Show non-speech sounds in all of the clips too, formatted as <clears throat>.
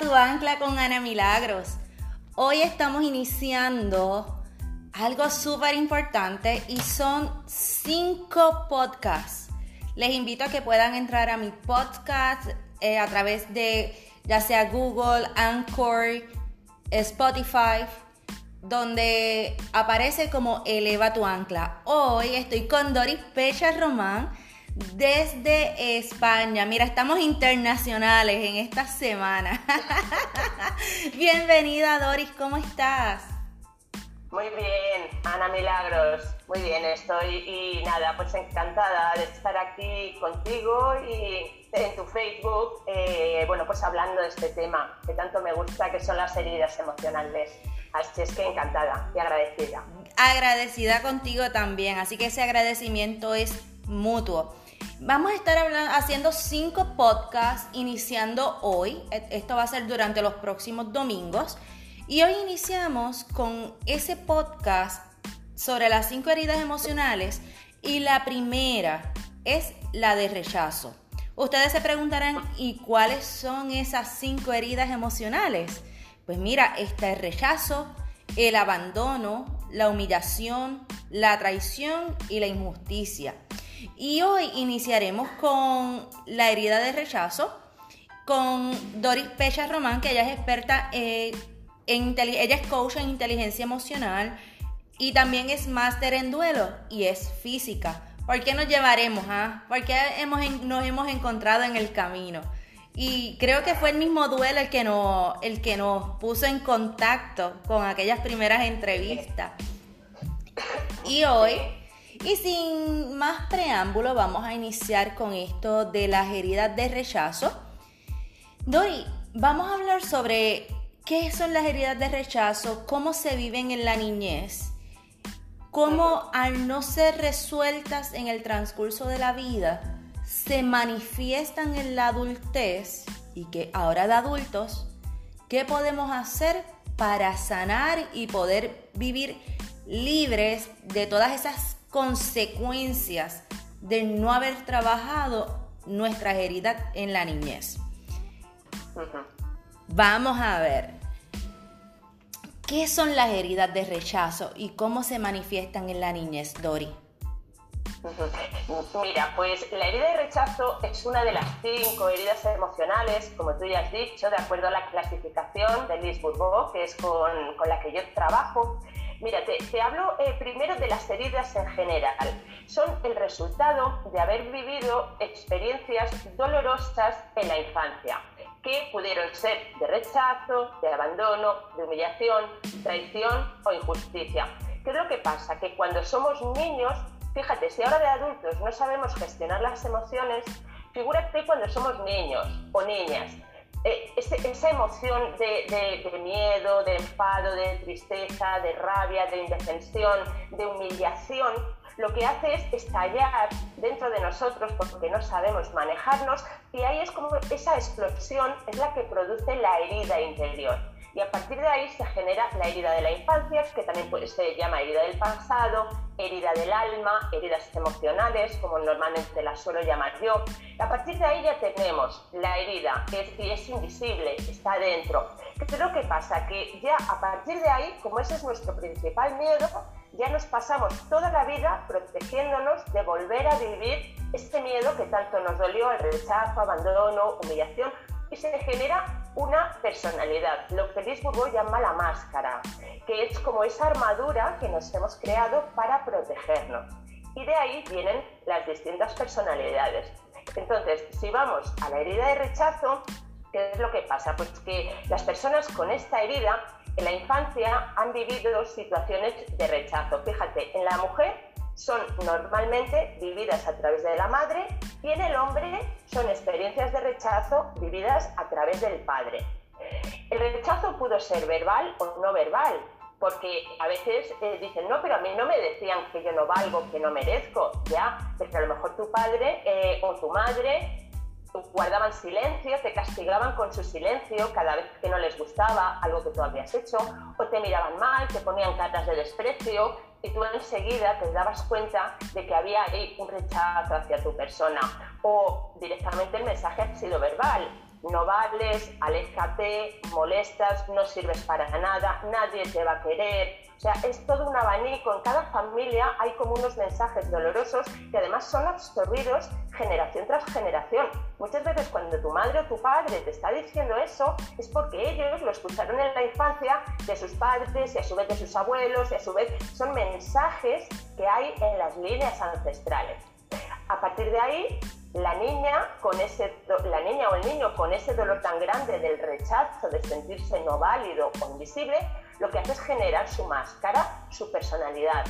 Tu ancla con Ana Milagros. Hoy estamos iniciando algo súper importante y son cinco podcasts. Les invito a que puedan entrar a mi podcast eh, a través de ya sea Google, Anchor, Spotify, donde aparece como Eleva tu ancla. Hoy estoy con Doris Pecha Román desde España. Mira, estamos internacionales en esta semana. <laughs> Bienvenida Doris, ¿cómo estás? Muy bien, Ana Milagros. Muy bien, estoy y nada, pues encantada de estar aquí contigo y en tu Facebook, eh, bueno, pues hablando de este tema que tanto me gusta, que son las heridas emocionales. Así es que encantada y agradecida. Agradecida contigo también, así que ese agradecimiento es mutuo. Vamos a estar haciendo cinco podcasts iniciando hoy. E, esto va a ser durante los próximos domingos. Y hoy iniciamos con ese podcast sobre las cinco heridas emocionales. Y la primera es la de rechazo. Ustedes se preguntarán, ¿y cuáles son esas cinco heridas emocionales? Pues mira, está el rechazo, el abandono, la humillación, la traición y la injusticia. Y hoy iniciaremos con la herida de rechazo con Doris Pecha Román, que ella es experta en, ella es coach en inteligencia emocional y también es máster en duelo y es física. ¿Por qué nos llevaremos? Ah? ¿Por qué hemos, nos hemos encontrado en el camino? Y creo que fue el mismo duelo el que, nos, el que nos puso en contacto con aquellas primeras entrevistas. Y hoy y sin más preámbulo, vamos a iniciar con esto de las heridas de rechazo. Dori, vamos a hablar sobre qué son las heridas de rechazo, cómo se viven en la niñez, cómo al no ser resueltas en el transcurso de la vida, se manifiestan en la adultez y que ahora de adultos, ¿qué podemos hacer para sanar y poder vivir libres de todas esas consecuencias de no haber trabajado nuestras heridas en la niñez. Vamos a ver. ¿Qué son las heridas de rechazo y cómo se manifiestan en la niñez, Dori? Mira, pues la herida de rechazo es una de las cinco heridas emocionales, como tú ya has dicho, de acuerdo a la clasificación de Bourbeau, que es con, con la que yo trabajo. Mira, te, hablo eh, primero de las heridas en general. Son el resultado de haber vivido experiencias dolorosas en la infancia, que pudieron ser de rechazo, de abandono, de humillación, traición o injusticia. ¿Qué es lo que pasa? Que cuando somos niños, fíjate, si ahora de adultos no sabemos gestionar las emociones, figúrate cuando somos niños o niñas eh, esa emoción de, miedo, de enfado, de tristeza, de rabia, de indefensión, de humillación, lo que hace es estallar dentro de nosotros porque no sabemos manejarnos y ahí es como esa explosión es la que produce la herida interior y a partir de ahí se genera la herida de la infancia, que también se llama herida del pasado, herida del alma, heridas emocionales, como normalmente las suelo llamar yo. a partir de ahí ya tenemos la herida, que es, es invisible, está dentro. ¿Qué lo que pasa? Que ya a partir de ahí, como ese es nuestro principal miedo, ya nos pasamos toda la vida protegiéndonos de volver a vivir este miedo que tanto nos dolió, el rechazo, abandono, humillación, y se genera una personalidad, lo que Liz llama la máscara, que es como esa armadura que nos hemos creado para protegernos. Y de ahí vienen las distintas personalidades. Entonces, si vamos a la herida de rechazo, ¿qué es lo que pasa? Pues que las personas con esta herida en la infancia han vivido situaciones de rechazo. Fíjate, en la mujer son normalmente vividas a través de la madre y en el hombre son experiencias de rechazo vividas a través del padre. El rechazo pudo ser verbal o no verbal, porque a veces eh, dicen, no, pero a mí no me decían que yo no valgo, que no merezco, ya, porque a lo mejor tu padre eh, o tu madre guardaban silencio, te castigaban con su silencio cada vez que no les gustaba algo que tú habías hecho, o te miraban mal, te ponían cartas de desprecio, y tú enseguida te dabas cuenta de que había ahí un rechazo hacia tu persona o directamente el mensaje ha sido verbal. no vales, aléjate, molestas, no sirves para nada, nadie te va a querer. O sea, es todo un abanico. En cada familia hay como unos mensajes dolorosos que además son absorbidos generación tras generación. Muchas veces cuando tu madre o tu padre te está diciendo eso es porque ellos lo escucharon en la infancia de sus padres y a su vez de sus abuelos y a su vez son mensajes que hay en las líneas ancestrales. A partir de ahí, la niña, con ese, la niña o el niño con ese dolor tan grande del rechazo, de sentirse no válido o invisible, lo que hace es generar su máscara, su personalidad.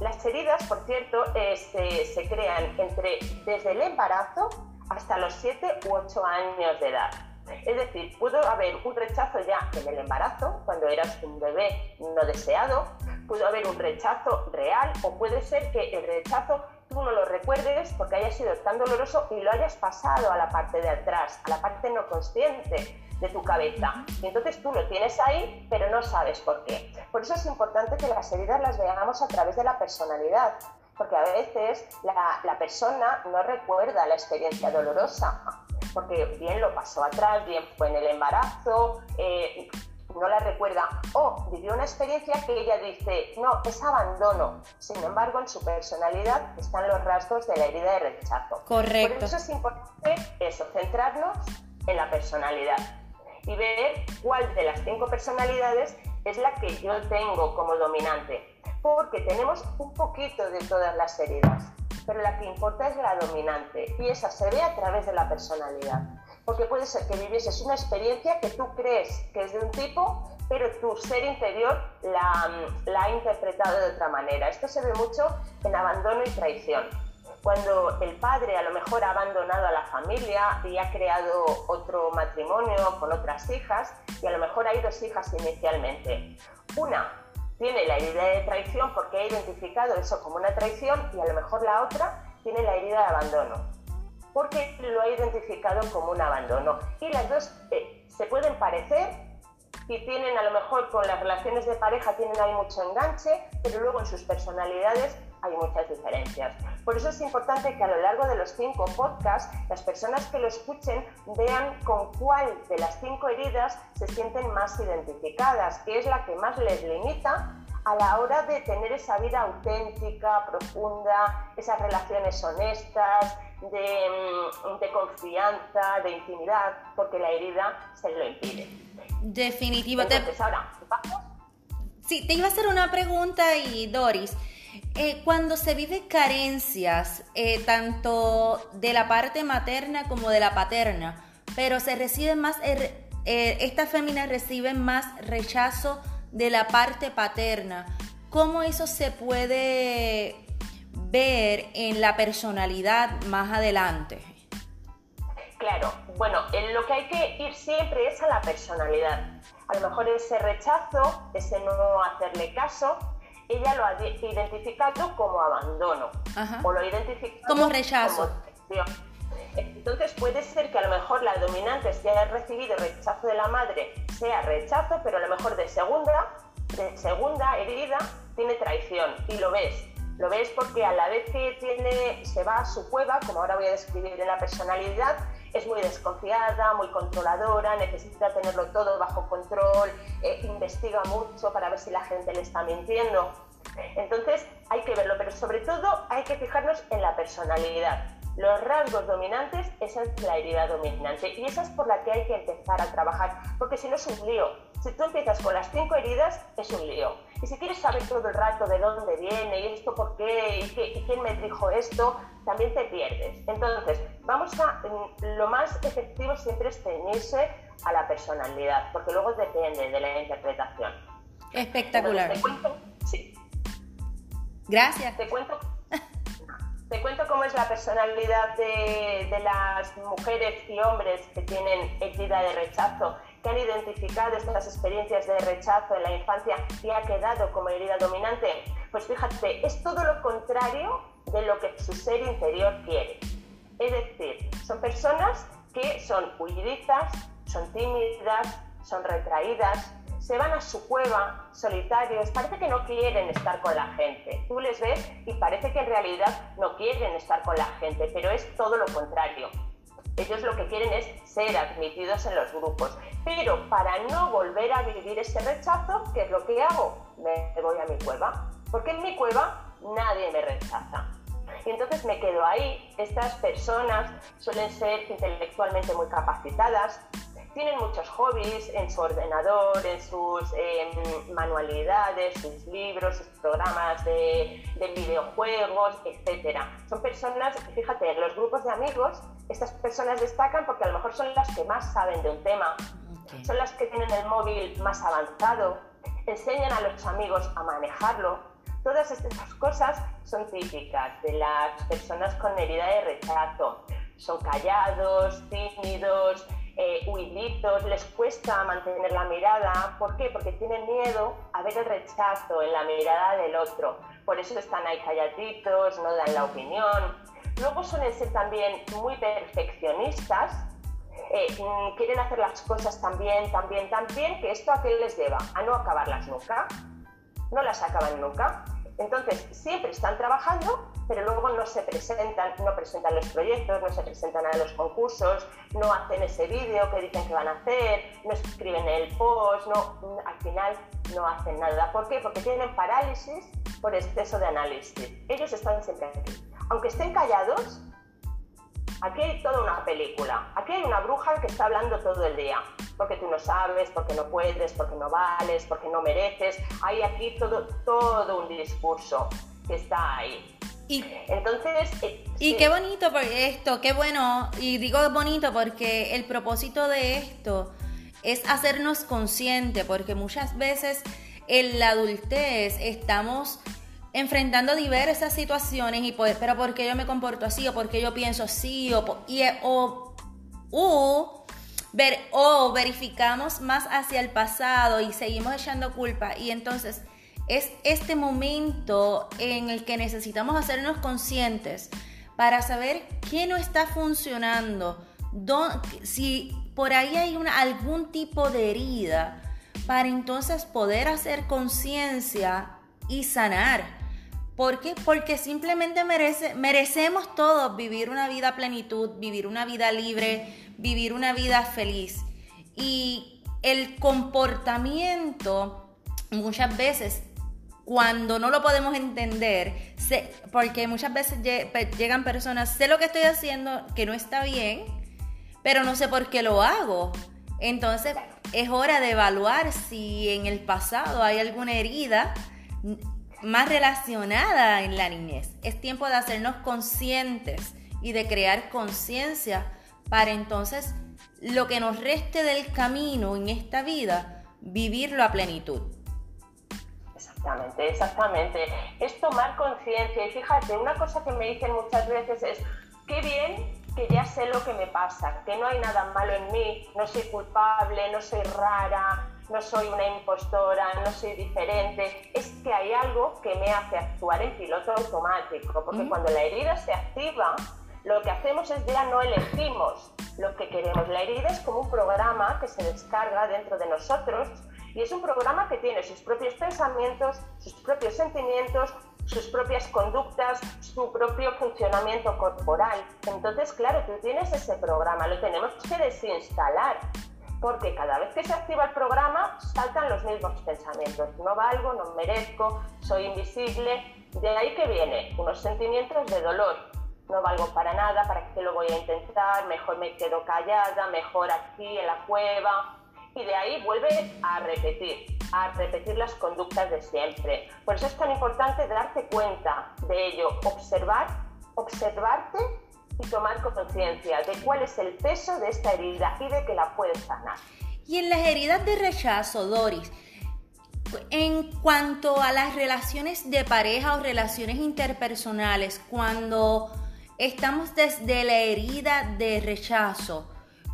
Las heridas, por cierto, se, crean entre, desde el embarazo hasta los 7 u 8 años de edad. Es decir, pudo haber un rechazo ya en el embarazo, cuando eras un bebé no deseado, pudo haber un rechazo real o puede ser que el rechazo tú no lo recuerdes porque haya sido tan doloroso y lo hayas pasado a la parte de atrás, a la parte no consciente de tu cabeza. Y entonces tú lo tienes ahí, pero no sabes por qué. Por eso es importante que las heridas las veamos a través de la personalidad, porque a veces la, persona no recuerda la experiencia dolorosa, porque bien lo pasó atrás, bien fue en el embarazo, eh, no la recuerda o vivió una experiencia que ella dice, no, es abandono. Sin embargo, en su personalidad están los rasgos de la herida de rechazo. Correcto. Por eso es importante eso, centrarnos en la personalidad y ver cuál de las cinco personalidades es la que yo tengo como dominante. Porque tenemos un poquito de todas las heridas, pero la que importa es la dominante y esa se ve a través de la personalidad porque puede ser que vivieses una experiencia que tú crees que es de un tipo, pero tu ser interior la, la, ha interpretado de otra manera. Esto se ve mucho en abandono y traición. Cuando el padre a lo mejor ha abandonado a la familia y ha creado otro matrimonio con otras hijas, y a lo mejor hay dos hijas inicialmente. Una tiene la herida de traición porque ha identificado eso como una traición y a lo mejor la otra tiene la herida de abandono porque lo ha identificado como un abandono. Y las dos eh, se pueden parecer y tienen a lo mejor con las relaciones de pareja tienen ahí mucho enganche, pero luego en sus personalidades hay muchas diferencias. Por eso es importante que a lo largo de los cinco podcasts las personas que lo escuchen vean con cuál de las cinco heridas se sienten más identificadas, que es la que más les limita a la hora de tener esa vida auténtica, profunda, esas relaciones honestas, Mm, de, confianza, de intimidad, porque la herida se lo impide. Definitivo. Entonces, ahora, ¿vamos? Sí, te iba a hacer una pregunta y Doris. Eh, cuando se vive carencias, eh, tanto de la parte materna como de la paterna, pero se recibe más, eh, estas féminas reciben más rechazo de la parte paterna, ¿cómo eso se puede ver en la personalidad más adelante? Claro, bueno, lo que hay que ir siempre es a la personalidad. A lo mejor ese rechazo, ese no hacerle caso, ella lo ha identificado como abandono o lo ha identificado como rechazo. entonces puede ser que a lo mejor la dominante si haya recibido rechazo de la madre sea rechazo, pero a lo mejor de segunda, de segunda herida tiene traición y lo ves. Lo ves porque a la vez que tiene, se va a su cueva, como ahora voy a describir en la personalidad, es muy desconfiada, muy controladora, necesita tenerlo todo bajo control, eh, investiga mucho para ver si la gente le está mintiendo. Entonces hay que verlo, pero sobre todo hay que fijarnos en la personalidad. Los rasgos dominantes, esa es la herida dominante y esa es por la que hay que empezar a trabajar, porque si no es un lío. Si tú empiezas con las cinco heridas, es un lío. Y si quieres saber todo el rato de dónde viene y esto por qué y, quién me dijo esto, también te pierdes. Entonces, vamos a, mm, lo más efectivo siempre es ceñirse a la personalidad, porque luego depende de la interpretación. Espectacular. te cuento, sí. Gracias. Te cuento, <laughs> te cuento cómo es la personalidad de, de las mujeres y hombres que tienen herida de rechazo que han identificado estas experiencias de rechazo en la infancia y ha quedado como herida dominante? Pues fíjate, es todo lo contrario de lo que su ser interior quiere. Es decir, son personas que son huidizas, son tímidas, son retraídas, se van a su cueva solitarios, parece que no quieren estar con la gente. Tú les ves y parece que en realidad no quieren estar con la gente, pero es todo lo contrario. Ellos lo que quieren es ser admitidos en los grupos. Pero para no volver a vivir ese rechazo, ¿qué es lo que hago? Me voy a mi cueva. Porque en mi cueva nadie me rechaza. Y entonces me quedo ahí. Estas personas suelen ser intelectualmente muy capacitadas, tienen muchos hobbies en su ordenador, en sus em, manualidades, sus libros, sus programas de, videojuegos, etc. Son personas, fíjate, los grupos de amigos, estas personas destacan porque a lo mejor son las que más saben de un tema, son las que tienen el móvil más avanzado, enseñan a los amigos a manejarlo. Todas estas cosas son típicas de las personas con herida de rechazo. Son callados, tímidos, eh, huiditos, les cuesta mantener la mirada. ¿Por qué? Porque tienen miedo a ver el rechazo en la mirada del otro. Por eso están ahí calladitos, no dan la opinión. Luego suelen ser también muy perfeccionistas. Eh, mm, quieren hacer las cosas también, también, también, que esto a qué les lleva? A no acabarlas nunca. No las acaban nunca. Entonces, siempre están trabajando, pero luego no se presentan, no presentan los proyectos, no se presentan a los concursos, no hacen ese vídeo que dicen que van a hacer, no escriben el post, no, al final no hacen nada. ¿Por qué? Porque tienen parálisis por exceso de análisis. Ellos están siempre aquí. Aunque estén callados, aquí hay toda una película. Aquí hay una bruja que está hablando todo el día porque tú no sabes, porque no puedes, porque no vales, porque no mereces. Hay aquí todo, todo un discurso que está ahí. Y, Entonces, eh, y qué bonito por esto, qué bueno, y digo bonito porque el propósito de esto es hacernos conscientes, porque muchas veces en la adultez estamos enfrentando diversas situaciones y pues, pero ¿por qué yo me comporto así? o por qué yo pienso así? o, y, o, ver, o verificamos más hacia el pasado y seguimos echando culpa y entonces es este momento en el que necesitamos hacernos conscientes para saber qué no está funcionando, si por ahí hay algún tipo de herida, para entonces poder hacer conciencia y sanar. ¿Por qué? Porque simplemente merece, merecemos todos vivir una vida a plenitud, vivir una vida libre, vivir una vida feliz. Y el comportamiento muchas veces cuando no lo podemos entender, porque muchas veces llegan personas, sé lo que estoy haciendo que no está bien, pero no sé por qué lo hago. Entonces es hora de evaluar si en el pasado hay alguna herida más relacionada en la niñez. Es tiempo de hacernos conscientes y de crear conciencia para entonces lo que nos reste del camino en esta vida, vivirlo a plenitud. Exactamente, exactamente. Es tomar conciencia y fíjate, una cosa que me dicen muchas veces es, qué bien que ya sé lo que me pasa, que no hay nada malo en mí, no soy culpable, no soy rara, no soy una impostora, no soy diferente, es que hay algo que me hace actuar en piloto automático, porque mm. cuando la herida se activa, lo que hacemos es ya no elegimos lo que queremos. La herida es como un programa que se descarga dentro de nosotros y es un programa que tiene sus propios pensamientos, sus propios sentimientos, sus propias conductas, su propio funcionamiento corporal. Entonces, claro, tú tienes ese programa, lo tenemos que desinstalar, porque cada vez que se activa el programa saltan los mismos pensamientos. No valgo, no merezco, soy invisible. De ahí que viene unos sentimientos de dolor, no valgo para nada, ¿para qué lo voy a intentar? Mejor me quedo callada, mejor aquí en la cueva. Y de ahí vuelve a repetir, a repetir las conductas de siempre. Por eso es tan importante darte cuenta de ello, observar, observarte y tomar conciencia de cuál es el peso de esta herida y de que la puedes sanar. Y en las heridas de rechazo, Doris, en cuanto a las relaciones de pareja o relaciones interpersonales, cuando estamos desde la herida de rechazo.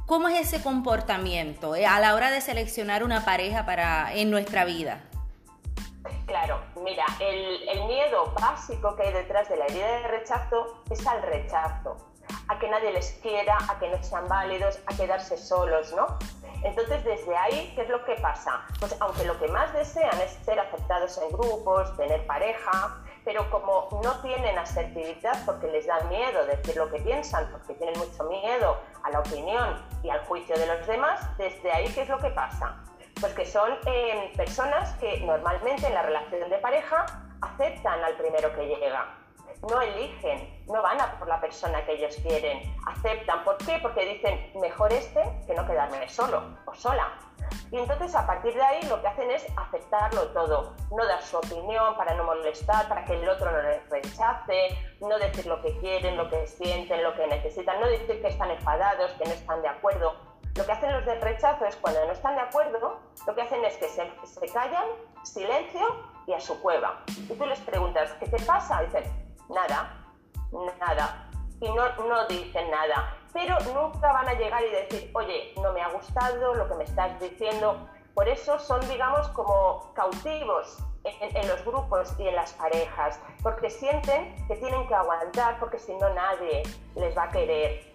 ¿Cómo es ese comportamiento eh, a la hora de seleccionar una pareja para, en nuestra vida? Claro, mira, el, el, miedo básico que hay detrás de la herida de rechazo es al rechazo, a que nadie les quiera, a que no sean válidos, a quedarse solos, ¿no? Entonces, desde ahí, ¿qué es lo que pasa? Pues aunque lo que más desean es ser aceptados en grupos, tener pareja, pero como no tienen asertividad porque les da miedo decir lo que piensan, porque tienen mucho miedo a la opinión y al juicio de los demás, desde ahí, ¿qué es lo que pasa? Pues que son eh, personas que normalmente en la relación de pareja aceptan al primero que llega no eligen, no van a por la persona que ellos quieren, aceptan. ¿Por qué? Porque dicen, mejor este que no quedarme solo o sola. Y entonces a partir de ahí lo que hacen es aceptarlo todo, no dar su opinión para no molestar, para que el otro no les rechace, no decir lo que quieren, lo que sienten, lo que necesitan, no decir que están enfadados, que no están de acuerdo. Lo que hacen los del rechazo es cuando no están de acuerdo, lo que hacen es que se, se callan, silencio y a su cueva. Y tú les preguntas, ¿qué te pasa? Dicen, nada, nada. Y no, no dicen nada. Pero nunca van a llegar y decir, oye, no me ha gustado lo que me estás diciendo. Por eso son, digamos, como cautivos en, en, los grupos y en las parejas, porque sienten que tienen que aguantar, porque si no nadie les va a querer.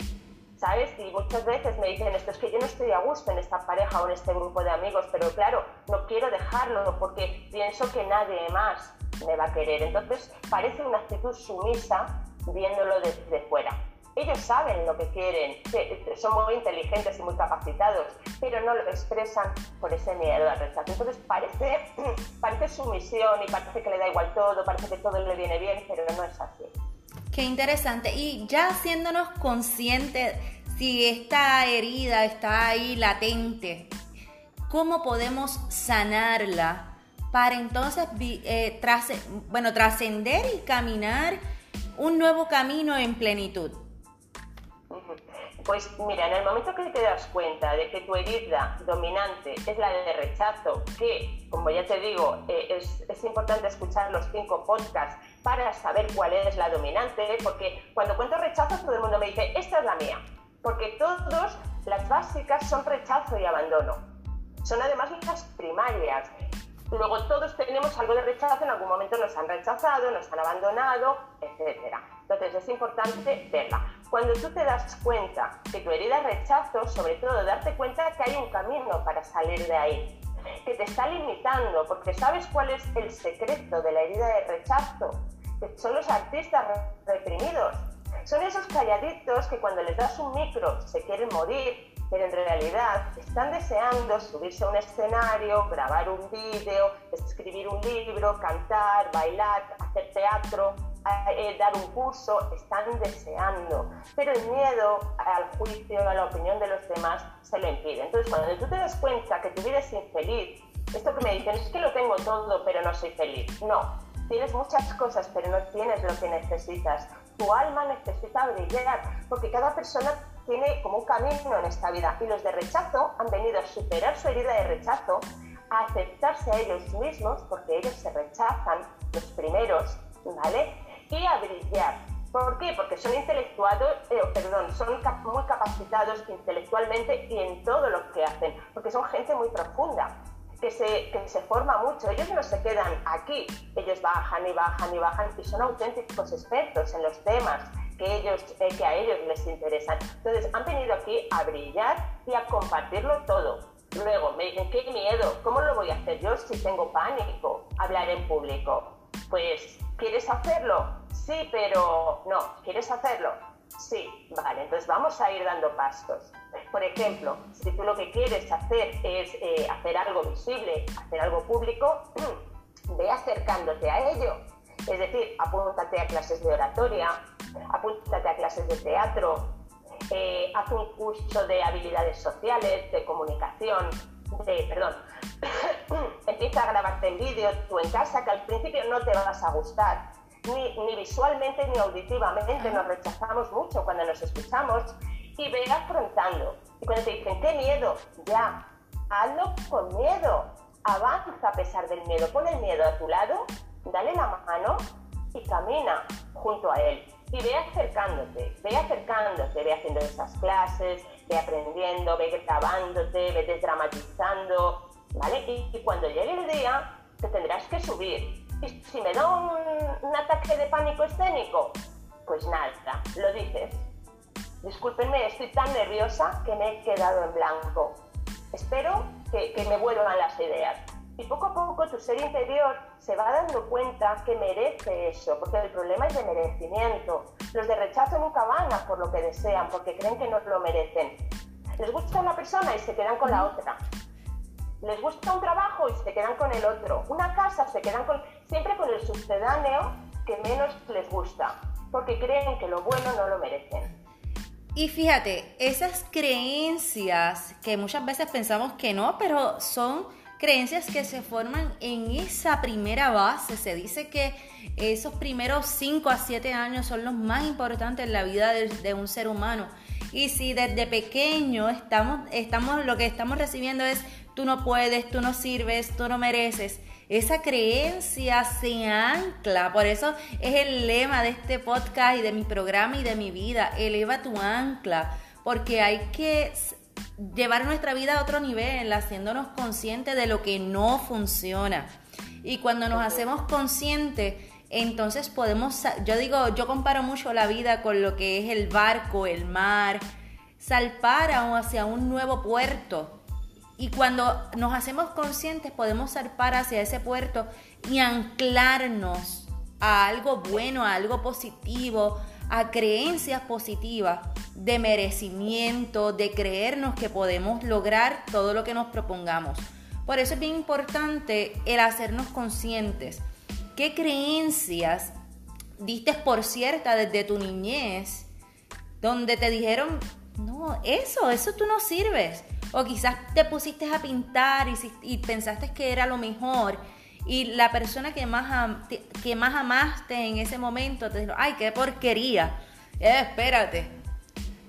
¿Sabes? Y muchas veces me dicen esto, es que yo no estoy a gusto en esta pareja o en este grupo de amigos, pero claro, no quiero dejarlo porque pienso que nadie más me va a querer. Entonces parece una actitud sumisa viéndolo desde fuera. Ellos saben lo que quieren, son muy inteligentes y muy capacitados, pero no lo expresan por ese miedo al rechazo. Entonces parece, <clears throat> parece sumisión y parece que le da igual todo, parece que todo le viene bien, pero no es así. Qué interesante. Y ya haciéndonos conscientes si esta herida está ahí latente, ¿cómo podemos sanarla para entonces eh, bueno, trascender y caminar un nuevo camino en plenitud? Pues mira, en el momento que te das cuenta de que tu herida dominante es la de rechazo, que, como ya te digo, eh, es, es, importante escuchar los cinco podcasts para saber cuál es la dominante, porque cuando cuento rechazo todo el mundo me dice, esta es la mía, porque todas las básicas son rechazo y abandono. Son además las primarias. Luego todos tenemos algo de rechazo, en algún momento nos han rechazado, nos han abandonado, etc. Entonces es importante verla. Cuando tú te das cuenta que tu herida es rechazo, sobre todo darte cuenta que hay un camino para salir de ahí, que te está limitando, porque sabes cuál es el secreto de la herida de rechazo, que son los artistas reprimidos. Son esos calladitos que cuando les das un micro se quieren morir, pero en realidad están deseando subirse a un escenario, grabar un vídeo, escribir un libro, cantar, bailar, hacer teatro, eh, dar un curso, están deseando, pero el miedo al juicio, a la opinión de los demás se lo impide. Entonces, cuando tú te das cuenta que tu vida es infeliz, esto que me dicen es que lo tengo todo, pero no soy feliz. No, tienes muchas cosas, pero no tienes lo que necesitas. Tu alma necesita brillar, porque cada persona tiene como un camino en esta vida y los de rechazo han venido a superar su herida de rechazo, a aceptarse a ellos mismos, porque ellos se rechazan los primeros, ¿vale? Y a brillar. ¿Por qué? Porque son intelectuados, eh, perdón, son muy capacitados intelectualmente y en todo lo que hacen, porque son gente muy profunda, que se, que se forma mucho. Ellos no se quedan aquí, ellos bajan y bajan y bajan y son auténticos expertos en los temas que, ellos, eh, que a ellos les interesan. Entonces, han venido aquí a brillar y a compartirlo todo. Luego me dicen, qué miedo, ¿cómo lo voy a hacer yo si tengo pánico hablar en público? Pues, ¿quieres hacerlo? Sí, pero no, ¿quieres hacerlo? Sí, vale, entonces vamos a ir dando pasos. Por ejemplo, si tú lo que quieres hacer es eh, hacer algo visible, hacer algo público, <clears throat> ve acercándote a ello. Es decir, apúntate a clases de oratoria, apúntate a clases de teatro, eh, haz un curso de habilidades sociales, de comunicación, de, perdón, <coughs> empieza a grabarte en vídeo tú en casa, que al principio no te vas a gustar, ni, ni visualmente ni auditivamente, nos rechazamos mucho cuando nos escuchamos, y ve afrontando. Y cuando te dicen, qué miedo, ya, hazlo con miedo, avanza a pesar del miedo, pon el miedo a tu lado, dale la mano y camina junto a él y ve acercándote, ve acercándote, ve haciendo esas clases, ve aprendiendo, ve grabándote, ve desdramatizando, ¿vale? Y, cuando llegue el día, te tendrás que subir. Y si me da un, ataque de pánico escénico, pues nada, lo dices. Discúlpenme, estoy tan nerviosa que me he quedado en blanco. Espero que, que me vuelvan las ideas. Y poco a poco tu ser interior se va dando cuenta que merece eso, porque el problema es de merecimiento. Los de rechazo nunca van a por lo que desean, porque creen que no lo merecen. Les gusta una persona y se quedan con la otra. Les gusta un trabajo y se quedan con el otro. Una casa se quedan con, siempre con el sucedáneo que menos les gusta, porque creen que lo bueno no lo merecen. Y fíjate, esas creencias que muchas veces pensamos que no, pero son creencias que se forman en esa primera base. Se dice que esos primeros 5 a 7 años son los más importantes en la vida de, un ser humano. Y si desde pequeño estamos, estamos, lo que estamos recibiendo es tú no puedes, tú no sirves, tú no mereces, esa creencia se ancla. Por eso es el lema de este podcast y de mi programa y de mi vida. Eleva tu ancla. Porque hay que llevar nuestra vida a otro nivel, haciéndonos conscientes de lo que no funciona. Y cuando nos hacemos conscientes, entonces podemos, yo digo, yo comparo mucho la vida con lo que es el barco, el mar, salpar hacia un nuevo puerto. Y cuando nos hacemos conscientes podemos zarpar hacia ese puerto y anclarnos a algo bueno, a algo positivo, a creencias positivas de merecimiento, de creernos que podemos lograr todo lo que nos propongamos. Por eso es bien importante el hacernos conscientes. ¿Qué creencias diste por cierta desde tu niñez donde te dijeron, no, eso, eso tú no sirves? O quizás te pusiste a pintar y, pensaste que era lo mejor y la persona que más, que más amaste en ese momento te dijo, ay, qué porquería. Eh, espérate.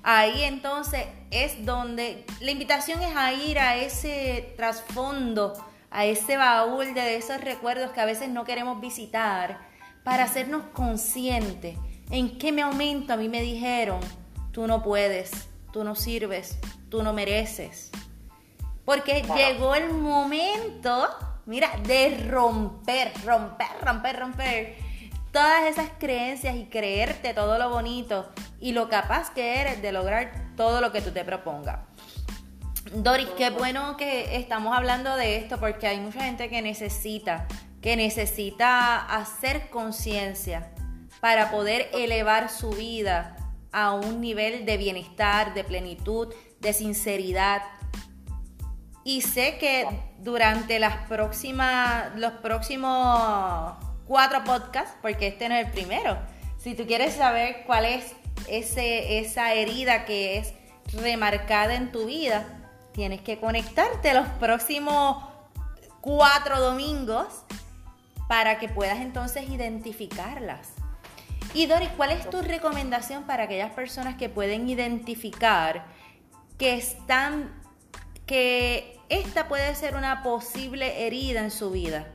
Ahí entonces es donde la invitación es a ir a ese trasfondo, a ese baúl de esos recuerdos que a veces no queremos visitar, para hacernos conscientes en qué momento a mí me dijeron, tú no puedes, tú no sirves, tú no mereces. Porque llegó el momento mira, de romper, romper, romper, romper todas esas creencias y creerte todo lo bonito y lo capaz que eres de lograr todo lo que tú te propongas. Doris, qué bueno que estamos hablando de esto porque hay mucha gente que necesita, que necesita hacer conciencia para poder elevar su vida a un nivel de bienestar, de plenitud, de sinceridad, y sé que durante las próximas, los próximos cuatro podcasts, porque este no es el primero, si tú quieres saber cuál es esa herida que es remarcada en tu vida, tienes que conectarte los próximos cuatro domingos para que puedas entonces identificarlas. Y Doris, ¿cuál es tu recomendación para aquellas personas que pueden identificar que están que esta puede ser una posible herida en su vida?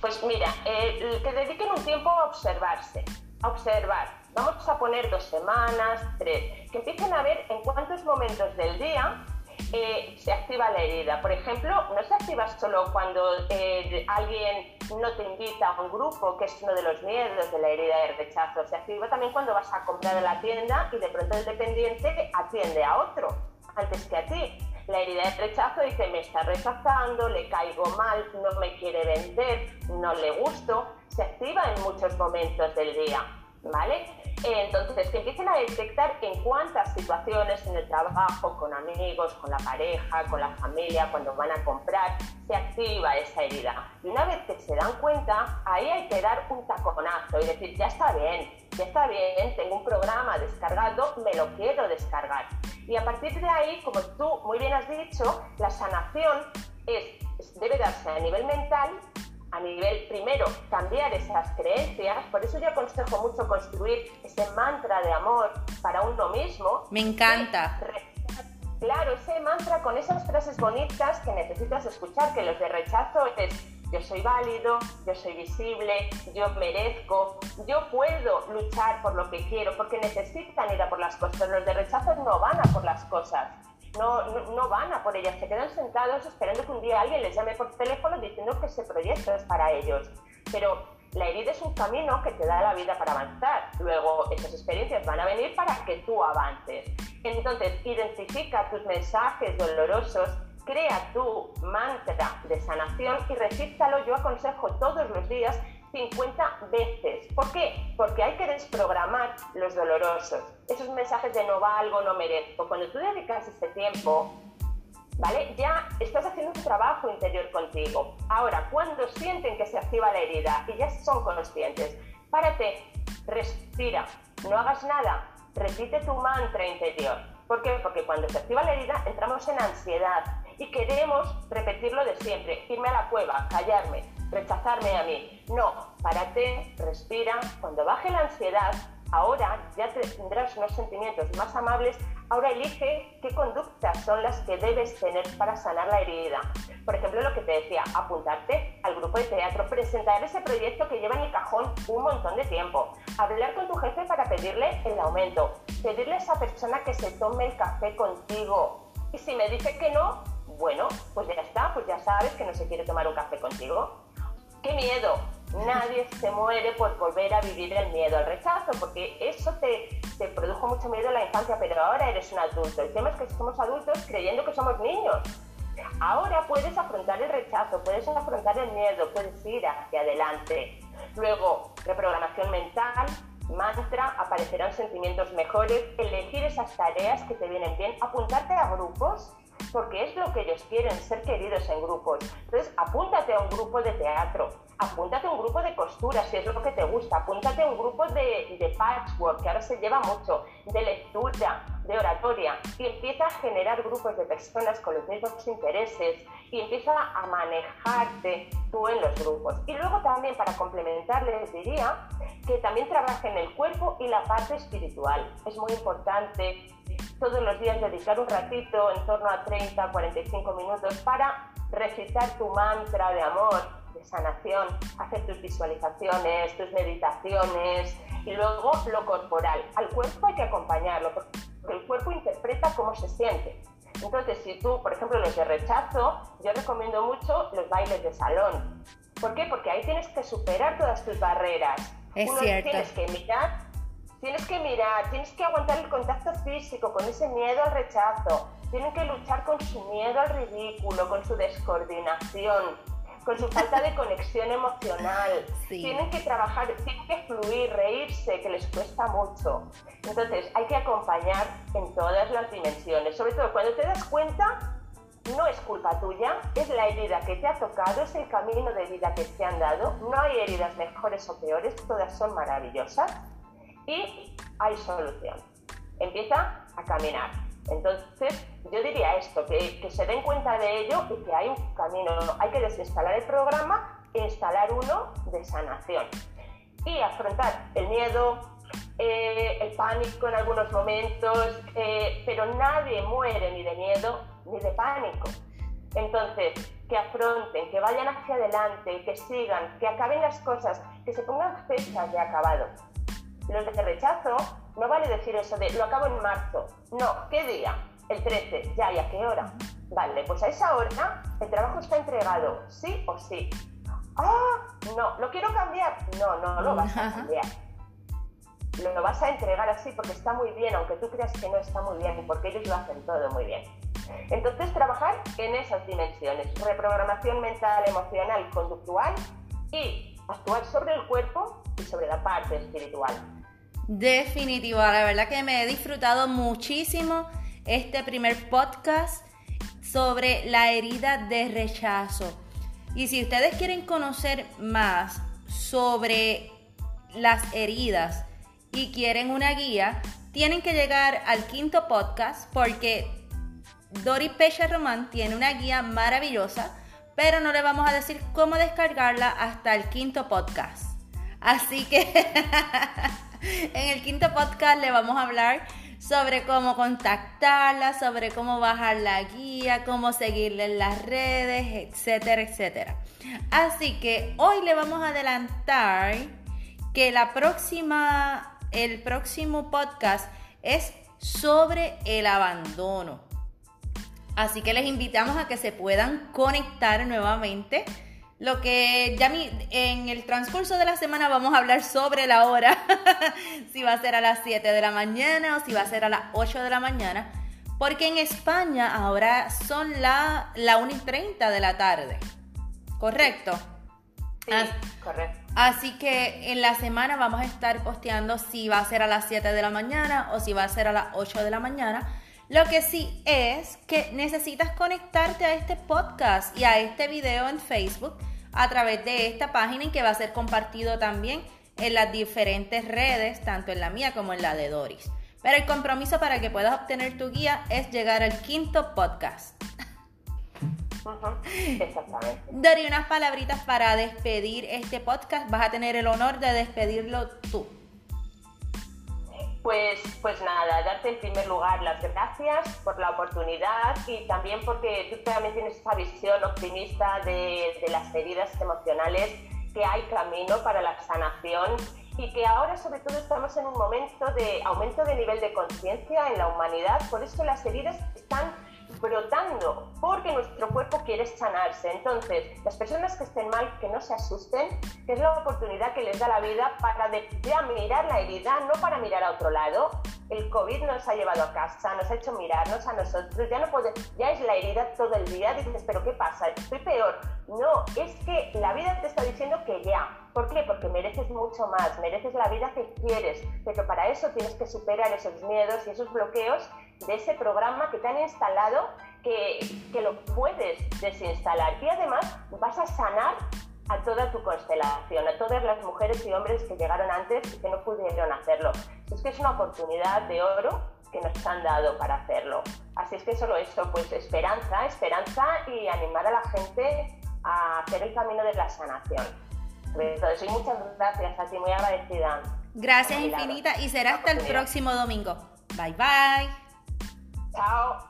Pues mira, que dediquen un tiempo a observarse, a observar. Vamos a poner dos semanas, tres, que empiecen a ver en cuántos momentos del día eh, se activa la herida. Por ejemplo, no se activa solo cuando eh, alguien no te invita a un grupo, que es uno de los miedos de la herida de rechazo. Se activa también cuando vas a comprar a la tienda y de pronto el dependiente atiende a otro antes que a ti. La herida de rechazo dice, me está rechazando, le caigo mal, no me quiere vender, no le gusto. Se activa en muchos momentos del día, ¿vale? Entonces, que empiecen a detectar en cuántas situaciones en el trabajo, con amigos, con la pareja, con la familia, cuando van a comprar, se activa esa herida. Y una vez que se dan cuenta, ahí hay que dar un taconazo y decir, ya está bien, ya está bien, tengo un programa descargado, me lo quiero descargar. Y a partir de ahí, como tú muy bien has dicho, la sanación es, debe darse a nivel mental, a nivel primero cambiar esas creencias, por eso yo aconsejo mucho construir ese mantra de amor para uno mismo. Me encanta. Claro, ese mantra con esas frases bonitas que necesitas escuchar, que los de rechazo es yo soy válido, yo soy visible, yo merezco, yo puedo luchar por lo que quiero, porque necesitan ir a por las cosas. Los de rechazo no van a por las cosas, no, no, van a por ellas, se quedan sentados esperando que un día alguien les llame por teléfono diciendo que ese proyecto es para ellos. Pero la herida es un camino que te da la vida para avanzar. Luego, esas experiencias van a venir para que tú avances. Entonces, identifica tus mensajes dolorosos crea tu mantra de sanación y recíptalo. Yo aconsejo todos los días 50 veces. ¿Por qué? Porque hay que desprogramar los dolorosos, esos mensajes de no valgo, no merezco. Cuando tú dedicas este tiempo, ¿vale? Ya estás haciendo un trabajo interior contigo. Ahora, cuando sienten que se activa la herida y ya son conscientes, párate, respira, no hagas nada, repite tu mantra interior. ¿Por qué? Porque cuando se activa la herida entramos en ansiedad y queremos repetirlo de siempre, irme a la cueva, callarme, rechazarme a mí. No, párate, respira, cuando baje la ansiedad, ahora ya tendrás unos sentimientos más amables, ahora elige qué conductas son las que debes tener para sanar la herida. Por ejemplo, lo que te decía, apuntarte al grupo de teatro, presentar ese proyecto que lleva en el cajón un montón de tiempo, hablar con tu jefe para pedirle el aumento, pedirle a esa persona que se tome el café contigo. Y si me dice que no, bueno, pues ya está, pues ya sabes que no se quiere tomar un café contigo. ¡Qué miedo! Nadie se muere por volver a vivir el miedo al rechazo, porque eso te, te produjo mucho miedo en la infancia, pero ahora eres un adulto. El tema es que somos adultos creyendo que somos niños. Ahora puedes afrontar el rechazo, puedes afrontar el miedo, puedes ir hacia adelante. Luego, reprogramación mental, mantra, aparecerán sentimientos mejores, elegir esas tareas que te vienen bien, apuntarte a grupos porque es lo que ellos quieren, ser queridos en grupos. Entonces, apúntate a un grupo de teatro, apúntate a un grupo de costura, si es lo que te gusta, apúntate a un grupo de, de patchwork, que ahora se lleva mucho, de lectura, de oratoria, y empieza a generar grupos de personas con los mismos intereses y empieza a manejarte tú en los grupos. Y luego también, para complementar, les diría que también trabajen el cuerpo y la parte espiritual. Es muy importante todos los días dedicar un ratito, en torno a 30, 45 minutos, para recitar tu mantra de amor, de sanación, hacer tus visualizaciones, tus meditaciones y luego lo corporal. Al cuerpo hay que acompañarlo, porque el cuerpo interpreta cómo se siente. Entonces, si tú, por ejemplo, los de rechazo, yo recomiendo mucho los bailes de salón. ¿Por qué? Porque ahí tienes que superar todas tus barreras. Es cierto. Tienes que mirar Tienes que mirar, tienes que aguantar el contacto físico con ese miedo al rechazo. Tienen que luchar con su miedo al ridículo, con su descoordinación, con su falta de conexión emocional. Tienen que trabajar, tienen que fluir, reírse, que les cuesta mucho. Entonces, hay que acompañar en todas las dimensiones. Sobre todo cuando te das cuenta, no es culpa tuya, es la herida que te ha tocado, es el camino de vida que te han dado. No hay heridas mejores o peores, todas son maravillosas y hay solución. Empieza a caminar. Entonces, yo diría esto, que, que, se den cuenta de ello y que hay un camino. Hay que desinstalar el programa e instalar uno de sanación. Y afrontar el miedo, eh, el pánico en algunos momentos, eh, pero nadie muere ni de miedo ni de pánico. Entonces, que afronten, que vayan hacia adelante, que sigan, que acaben las cosas, que se pongan fechas de acabado. Los de rechazo, no vale decir eso de lo acabo en marzo. No, ¿qué día? El 13. Ya, ¿y a qué hora? Vale, pues a esa hora el trabajo está entregado, sí o sí. Ah, no, ¿lo quiero cambiar? No, no lo vas a cambiar. Lo vas a entregar así porque está muy bien, aunque tú creas que no está muy bien, porque ellos lo hacen todo muy bien. Entonces, trabajar en esas dimensiones, reprogramación mental, emocional, conductual y actuar sobre el cuerpo y sobre la parte espiritual. Definitivo, la verdad que me he disfrutado muchísimo este primer podcast sobre la herida de rechazo. Y si ustedes quieren conocer más sobre las heridas y quieren una guía, tienen que llegar al quinto podcast porque Dori Pecha Román tiene una guía maravillosa, pero no le vamos a decir cómo descargarla hasta el quinto podcast. Así que <laughs> en el quinto podcast le vamos a hablar sobre cómo contactarla, sobre cómo bajar la guía, cómo seguirle en las redes, etcétera, etcétera. Así que hoy le vamos a adelantar que la próxima, el próximo podcast es sobre el abandono. Así que les invitamos a que se puedan conectar nuevamente lo que ya en el transcurso de la semana vamos a hablar sobre la hora, <laughs> si va a ser a las 7 de la mañana o si va a ser a las 8 de la mañana, Porque en España ahora son la, la 1 y 30 de la tarde. ¿Correcto? Sí, correcto. Así que en la semana vamos a estar posteando si va a ser a las 7 de la mañana o si va a ser a las 8 de la mañana. Lo que sí es que necesitas conectarte a este podcast y a este video en Facebook a través de esta página y que va a ser compartido también en las diferentes redes, tanto en la mía como en la de Doris. Pero el compromiso para que puedas obtener tu guía es llegar al quinto podcast. Exactamente. Doris, unas palabritas para despedir este podcast. Vas a tener el honor de despedirlo tú. Pues, pues nada, darte en primer lugar las gracias por la oportunidad y también porque tú también tienes esa visión optimista de, de las heridas emocionales, que hay camino para la sanación y que ahora sobre todo estamos en un momento de aumento de nivel de conciencia en la humanidad, por eso las heridas están brotando, porque nuestro cuerpo quiere sanarse. Entonces, las personas que estén mal, que no se asusten, que es la oportunidad que les da la vida para mirar la herida, no para mirar a otro lado. El COVID nos ha llevado a casa, nos ha hecho mirarnos a nosotros, ya no puede, ya es la herida todo el día, dices, pero ¿qué pasa? Estoy peor. No, es que la vida te está diciendo que ya. ¿Por qué? Porque mereces mucho más, mereces la vida que quieres, pero para eso tienes que superar esos miedos y esos bloqueos de ese programa que te han instalado que, que lo puedes desinstalar. Y además vas a sanar a toda tu constelación, a todas las mujeres y hombres que llegaron antes y que no pudieron hacerlo. Es que es una oportunidad de oro que nos han dado para hacerlo. Así es que solo eso, pues esperanza, esperanza y animar a la gente a hacer el camino de la sanación. Entonces, muchas gracias a ti, muy agradecida. Gracias infinita y será hasta el próximo domingo. Bye bye. Chao.